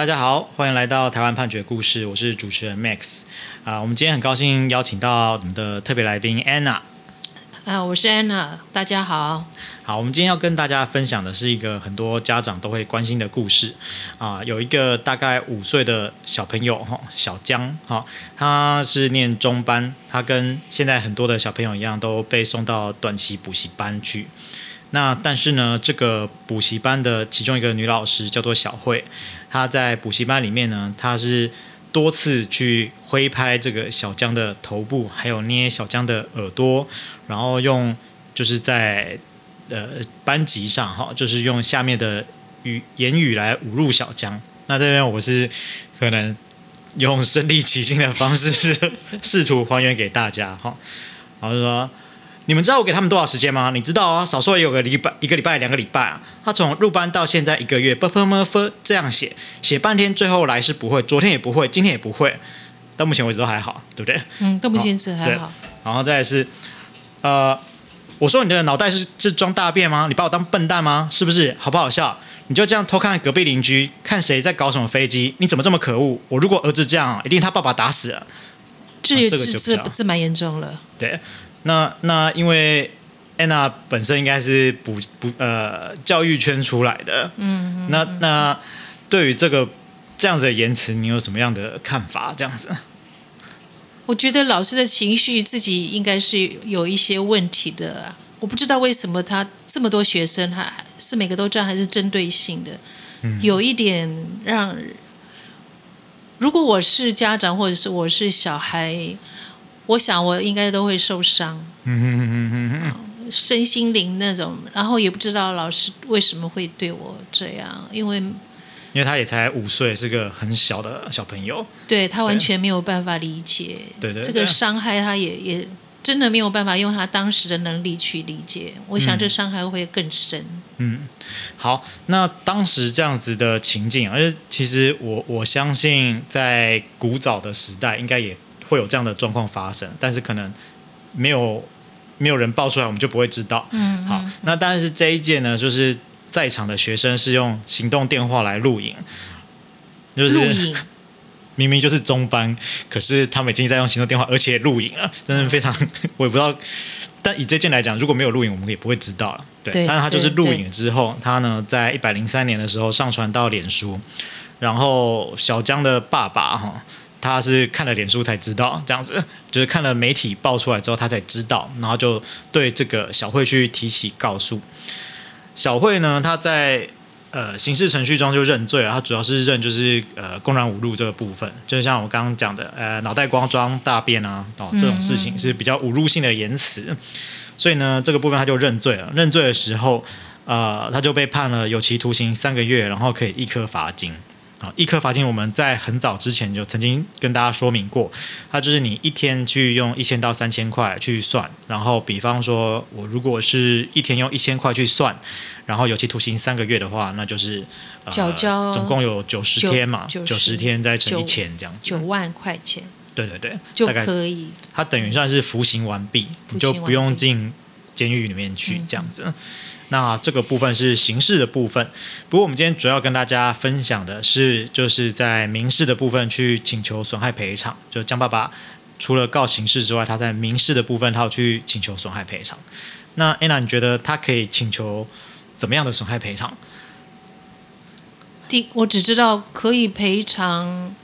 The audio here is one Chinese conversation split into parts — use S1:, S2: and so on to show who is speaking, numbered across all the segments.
S1: 大家好，欢迎来到台湾判决故事，我是主持人 Max 啊、呃。我们今天很高兴邀请到我们的特别来宾 Anna。
S2: 啊，我是 Anna，大家好。
S1: 好，我们今天要跟大家分享的是一个很多家长都会关心的故事啊。有一个大概五岁的小朋友哈，小江哈，他是念中班，他跟现在很多的小朋友一样，都被送到短期补习班去。那但是呢，这个补习班的其中一个女老师叫做小慧，她在补习班里面呢，她是。多次去挥拍这个小江的头部，还有捏小江的耳朵，然后用就是在呃班级上哈，就是用下面的语言语来侮辱小江。那这边我是可能用身临其境的方式，试图还原给大家哈。然后说。你们知道我给他们多少时间吗？你知道啊，少说也有个礼拜，一个礼拜，两个礼拜啊。他从入班到现在一个月，啵啵啵啵这样写，写半天，最后来是不会，昨天也不会，今天也不会，到目前为止都还好，对不对？
S2: 嗯，到目前为止还好。
S1: 然后再来是，呃，我说你的脑袋是是装大便吗？你把我当笨蛋吗？是不是？好不好笑？你就这样偷看隔壁邻居，看谁在搞什么飞机？你怎么这么可恶？我如果儿子这样，一定他爸爸打死了。
S2: 这这这这这蛮严重了。
S1: 对。那那因为安娜本身应该是补补呃教育圈出来的，嗯，嗯那那对于这个这样子的言辞，你有什么样的看法？这样子，
S2: 我觉得老师的情绪自己应该是有一些问题的，我不知道为什么他这么多学生，还是每个都这样，还是针对性的，嗯，有一点让，如果我是家长或者是我是小孩。我想我应该都会受伤，身心灵那种，然后也不知道老师为什么会对我这样，因为
S1: 因为他也才五岁，是个很小的小朋友，
S2: 对他完全没有办法理解，
S1: 对对，
S2: 这个伤害他也也真的没有办法用他当时的能力去理解，我想这伤害会更深。
S1: 嗯，好，那当时这样子的情境，而且其实我我相信在古早的时代应该也。会有这样的状况发生，但是可能没有没有人爆出来，我们就不会知道。嗯，好，那但是这一届呢，就是在场的学生是用行动电话来录影，就是录影 明明就是中班，可是他们已经在用行动电话，而且录影了，真的非常，我也不知道。但以这件来讲，如果没有录影，我们也不会知道了。对，对但是他就是录影之后，他呢在一百零三年的时候上传到脸书，然后小江的爸爸哈。他是看了脸书才知道这样子，就是看了媒体爆出来之后，他才知道，然后就对这个小慧去提起告诉。小慧呢，他在呃刑事程序中就认罪了，他主要是认就是呃公然侮辱这个部分，就像我刚刚讲的，呃脑袋光装大便啊，哦这种事情是比较侮辱性的言辞，嗯嗯，所以呢这个部分他就认罪了。认罪的时候，呃他就被判了有期徒刑三个月，然后可以一颗罚金。啊，一颗罚金我们在很早之前就曾经跟大家说明过，它就是你一天去用一千到三千块去算，然后比方说我如果是一天用一千块去算，然后有期徒刑三个月的话，那就是
S2: 缴交
S1: 总共有九十天嘛，九十天再乘一千这样子，
S2: 九万块钱，
S1: 对对对，
S2: 就可以，
S1: 它等于算是服刑完毕，你就不用进监狱里面去这样子。嗯那这个部分是刑事的部分，不过我们今天主要跟大家分享的是，就是在民事的部分去请求损害赔偿。就江爸爸除了告刑事之外，他在民事的部分他要去请求损害赔偿。那安娜，你觉得他可以请求怎么样的损害赔偿？
S2: 第，我只知道可以赔偿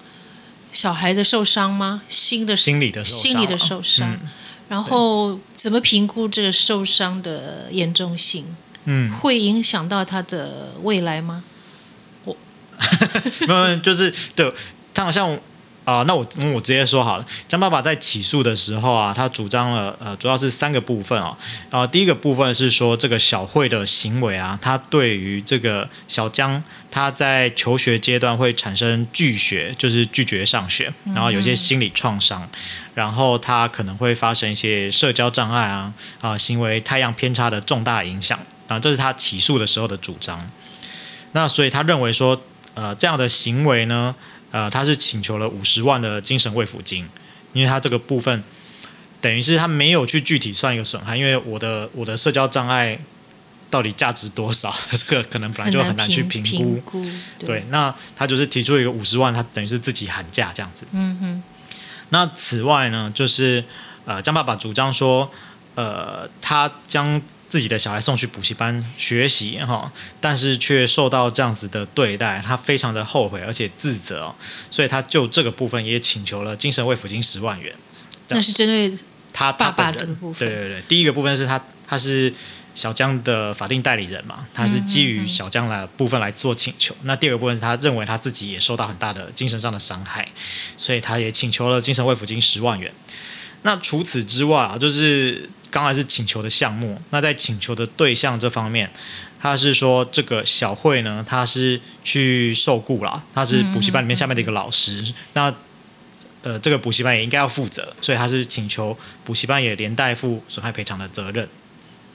S2: 小孩的受伤吗？心的
S1: 心理的受伤，
S2: 心理的受伤。嗯，然后怎么评估这个受伤的严重性？嗯，会影响到他的未来吗？我，
S1: 没有，就是对他好像啊、呃，那我我直接说好了。江爸爸在起诉的时候啊，他主张了呃，主要是三个部分啊、哦。呃，第一个部分是说这个小慧的行为啊，他对于这个小江他在求学阶段会产生拒学，就是拒绝上学，然后有些心理创伤，嗯、然后他可能会发生一些社交障碍啊啊、呃，行为太阳偏差的重大影响。啊，这是他起诉的时候的主张。那所以他认为说，呃，这样的行为呢，呃，他是请求了五十万的精神慰抚金，因为他这个部分等于是他没有去具体算一个损害，因为我的我的社交障碍到底价值多少？这个可能本来就很难去评估。
S2: 评估对，
S1: 对，那他就是提出一个五十万，他等于是自己喊价这样子。
S2: 嗯哼。
S1: 那此外呢，就是呃，江爸爸主张说，呃，他将自己的小孩送去补习班学习哈，但是却受到这样子的对待，他非常的后悔而且自责哦，所以他就这个部分也请求了精神慰抚金十万元。
S2: 那是针对
S1: 他
S2: 爸爸的部分。
S1: 对对对，第一个部分是他他是小江的法定代理人嘛，他是基于小江的部分来做请求。嗯嗯嗯。那第二个部分是他认为他自己也受到很大的精神上的伤害，所以他也请求了精神慰抚金十万元。那除此之外啊，就是刚才是请求的项目。那在请求的对象这方面，他是说这个小慧呢，他是去受雇了，他是补习班里面下面的一个老师。嗯嗯嗯。那呃，这个补习班也应该要负责，所以他是请求补习班也连带负损害赔偿的责任。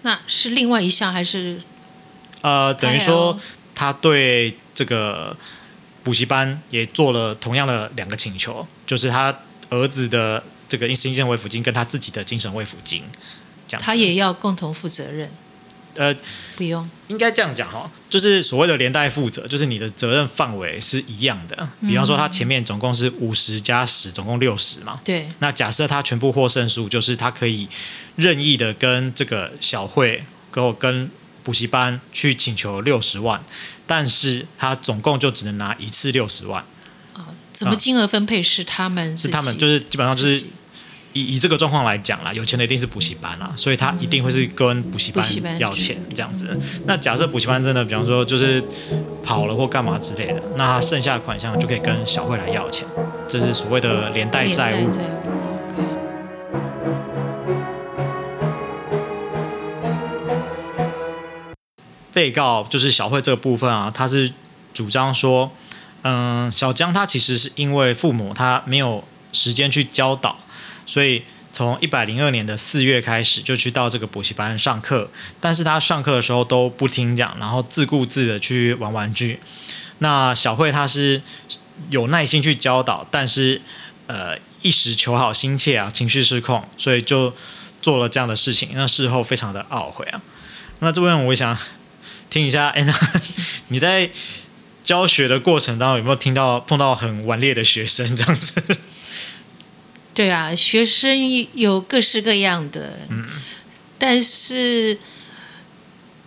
S2: 那是另外一项还是？
S1: 呃，等于说他对这个补习班也做了同样的两个请求，就是他儿子的这个精神慰抚金跟他自己的精神慰抚金，这样他
S2: 也要共同负责任。
S1: 呃，
S2: 不用，
S1: 应该这样讲哈，就是所谓的连带负责，就是你的责任范围是一样的。比方说，他前面总共是五十加十，总共六十嘛。
S2: 对。
S1: 那假设他全部获胜数，就是他可以任意的跟这个小慧，跟我跟补习班去请求六十万，但是他总共就只能拿一次六十万。
S2: 哦，怎么金额分配是他们？
S1: 是他们，就是基本上就是。以以这个状况来讲啦，有钱的一定是补习班啦，所以他一定会是跟补习班要钱这样子。那假设补习班真的，比方说就是跑了或干嘛之类的，那他剩下的款项就可以跟小慧来要钱，这是所谓的连带债务。被告就是小慧这个部分啊，他是主张说，嗯，小江他其实是因为父母他没有时间去教导。所以从一百零二年的四月开始就去到这个补习班上课，但是他上课的时候都不听讲，然后自顾自的去玩玩具。那小慧她是有耐心去教导，但是呃一时求好心切啊，情绪失控，所以就做了这样的事情。那事后非常的懊悔啊。那这边我想听一下，哎，那你在教学的过程当中有没有听到碰到很顽劣的学生这样子？
S2: 对啊，学生有各式各样的，嗯，但是，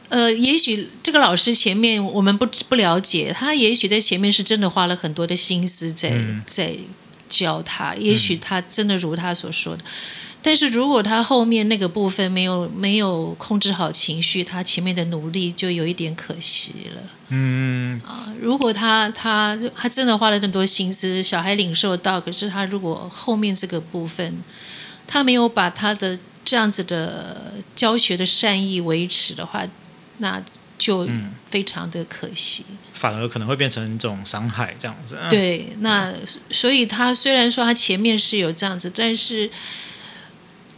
S2: 呃，也许这个老师前面我们不不了解，他也许在前面是真的花了很多的心思在、嗯、在教他，也许他真的如他所说的。嗯但是如果他后面那个部分没有没有控制好情绪，他前面的努力就有一点可惜了。嗯啊，如果他他他真的花了那么多心思，小孩领受到，可是他如果后面这个部分他没有把他的这样子的教学的善意维持的话，那就非常的可惜。嗯，
S1: 反而可能会变成一种伤害，这样子。
S2: 对，那所以他虽然说他前面是有这样子，但是。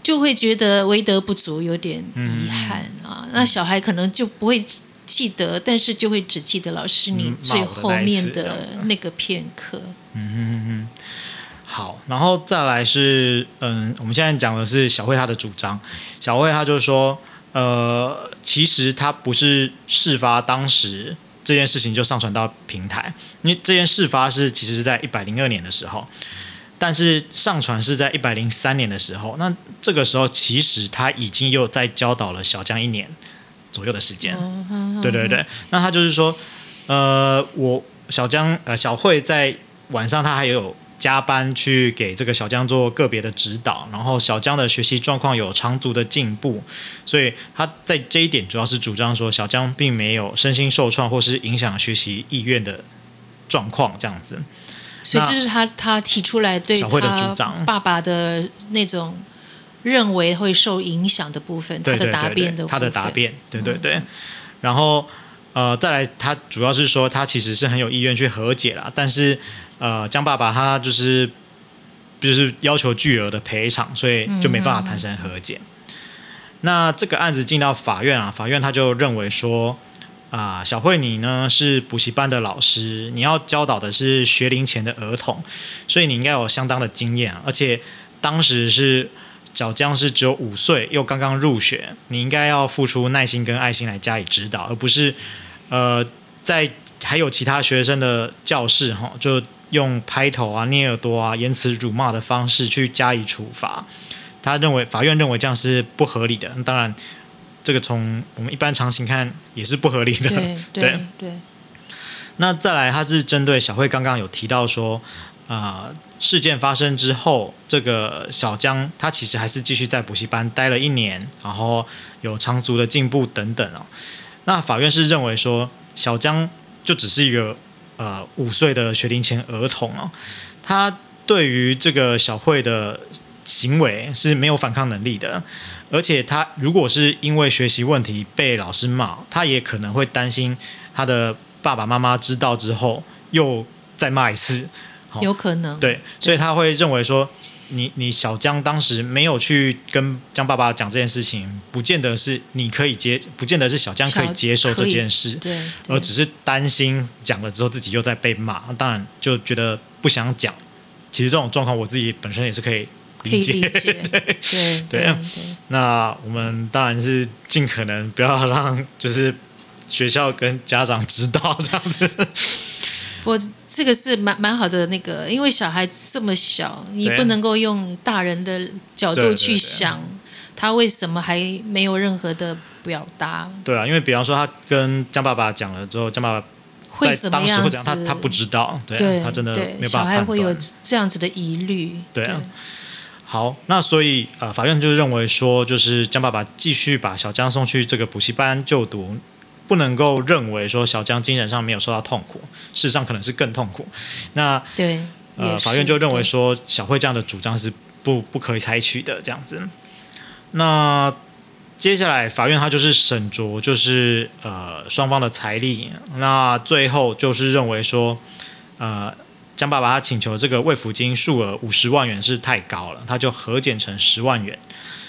S2: 就会觉得为德不足，有点遗憾啊。嗯、那小孩可能就不会记得，但是就会只记得老师你最后面的那个片刻。
S1: 嗯哼哼。好，然后再来是，嗯，我们现在讲的是小慧她的主张。小慧她就说，呃，其实她不是事发当时这件事情就上传到平台，因为这件事发是其实是在一百零二年的时候。但是上传是在一百零三年的时候，那这个时候其实他已经又在教导了小江一年左右的时间，对对对。那他就是说，呃，我小江呃小慧在晚上他还有加班去给这个小江做个别的指导，然后小江的学习状况有长足的进步，所以他在这一点主要是主张说小江并没有身心受创或是影响学习意愿的状况这样子。
S2: 所以这是他他提出来对他爸爸的那种认为会受影响的部分，他的答辩的
S1: 他的答辩，对对对。然后呃，再来，他主要是说他其实是很有意愿去和解啦，但是呃，江爸爸他就是就是要求巨额的赔偿，所以就没办法谈成和解。那这个案子进到法院啊，法院他就认为说。啊，小慧，你呢是补习班的老师，你要教导的是学龄前的儿童，所以你应该有相当的经验，而且当时是小江是只有五岁，又刚刚入学，你应该要付出耐心跟爱心来加以指导，而不是呃在还有其他学生的教室哈，就用拍头啊、捏耳朵啊、言辞辱骂的方式去加以处罚。他认为法院认为这样是不合理的，当然这个从我们一般常情看也是不合理的。
S2: 对 对
S1: 那再来，他是针对小慧刚刚有提到说，啊、呃，事件发生之后，这个小江他其实还是继续在补习班待了一年，然后有长足的进步等等哦。那法院是认为说，小江就只是一个呃五岁的学龄前儿童哦，他对于这个小慧的行为是没有反抗能力的，而且他如果是因为学习问题被老师骂，他也可能会担心他的。爸爸妈妈知道之后，又再骂一次，
S2: 有可能
S1: 对，所以他会认为说，你你小江当时没有去跟江爸爸讲这件事情，不见得是你可以接，不见得是小江可以接受这件事，
S2: 对，
S1: 而只是担心讲了之后自己又在被骂，当然就觉得不想讲。其实这种状况我自己本身也是可以理解，
S2: 理解
S1: 对对对。那我们当然是尽可能不要让就是。学校跟家长知道这样子，
S2: 我这个是蛮蛮好的那个，因为小孩子这么小，你不能够用大人的角度去想他为什么还没有任何的表达。
S1: 对啊，因为比方说他跟江爸爸讲了之后，江爸爸
S2: 会怎么样子？
S1: 他他不知道，对，对他真的没有办法判断。小孩
S2: 会有这样子的疑虑。
S1: 对啊，好，那所以呃，法院就认为说，就是江爸爸继续把小江送去这个补习班就读。不能够认为说小江精神上没有受到痛苦，事实上可能是更痛苦。那
S2: 对，
S1: 呃，法院就认为说小慧这样的主张是不不可以采取的这样子。那接下来法院他就是审酌，就是呃双方的财力。那最后就是认为说，呃，江爸爸他请求这个慰抚金数额五十万元是太高了，他就核减成十万元。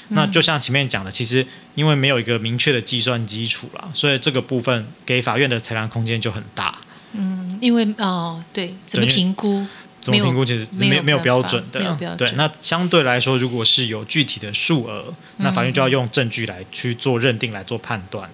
S1: 那就像前面讲的，其实因为没有一个明确的计算基础了，所以这个部分给法院的裁量空间就很大。
S2: 嗯，因为哦，对，怎么评估？
S1: 怎么评估？其实没有没有标准的。
S2: 没有标准。
S1: 对，那相对来说，如果是有具体的数额，那法院就要用证据来去做认定，来做判断。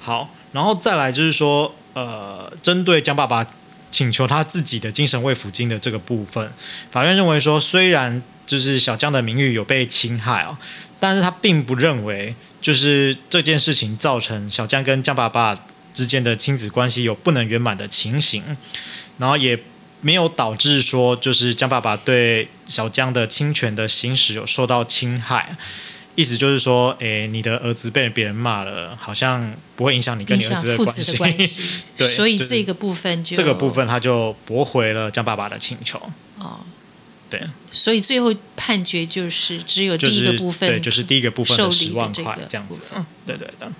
S1: 好，然后再来就是说，呃，针对江爸爸请求他自己的精神慰抚金的这个部分，法院认为说，虽然就是小江的名誉有被侵害哦，但是他并不认为就是这件事情造成小江跟江爸爸之间的亲子关系有不能圆满的情形，然后也没有导致说就是江爸爸对小江的侵权的行使有受到侵害，意思就是说，诶，你的儿子被别人骂了，好像不会影响你跟你儿子的关系，对，
S2: 所以这个部分就
S1: 这个部分他就驳回了江爸爸的请求哦。对，
S2: 所以最后判决就是只有第一个部分，
S1: 对，就是第一个部分的十万块这样子。嗯，对对的。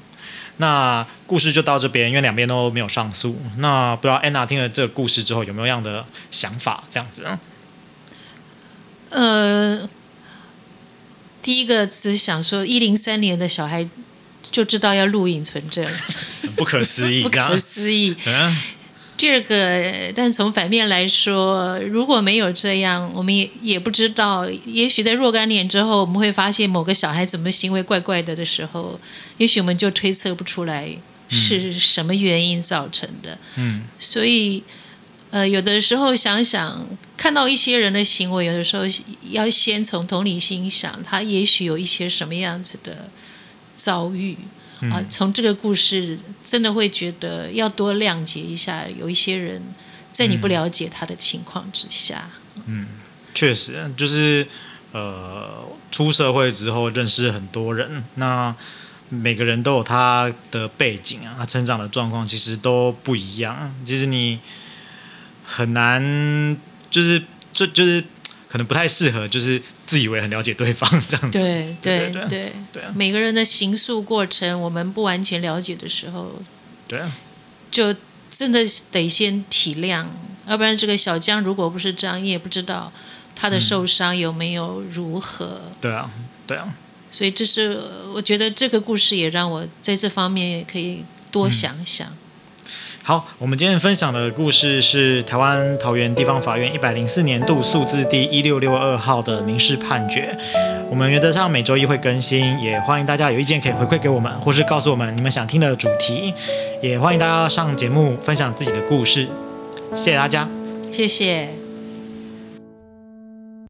S1: 那故事就到这边，因为两边都没有上诉。那不知道安娜听了这个故事之后有没有样的想法？这样子啊？
S2: 呃，第一个只想说，一零三年的小孩就知道要录影存证了，
S1: 不可思议，
S2: 不可思议。嗯。第二个，但从反面来说，如果没有这样，我们也也不知道。也许在若干年之后，我们会发现某个小孩怎么行为怪怪的的时候，也许我们就推测不出来是什么原因造成的。嗯，所以，呃，有的时候想想，看到一些人的行为，有的时候要先从同理心想，他也许有一些什么样子的遭遇。啊，从这个故事真的会觉得要多谅解一下，有一些人在你不了解他的情况之下，
S1: 嗯，确实就是呃，出社会之后认识很多人，那每个人都有他的背景啊，他成长的状况其实都不一样，其实你很难就是就就是。可能不太适合，就是自以为很了解对方这样子。
S2: 对对对对对啊！每个人的行诉过程，我们不完全了解的时候，
S1: 对啊，
S2: 就真的得先体谅，要不然这个小江如果不是这样，你也不知道他的受伤有没有如何。
S1: 嗯。对啊，对啊。
S2: 所以这是我觉得这个故事也让我在这方面也可以多想想。
S1: 好，我们今天分享的故事是台湾桃园地方法院一百零四年度诉字第一六六二号的民事判决。我们原则上每周一会更新，也欢迎大家有意见可以回馈给我们，或是告诉我们你们想听的主题。也欢迎大家上节目分享自己的故事。谢谢大家，
S2: 谢谢。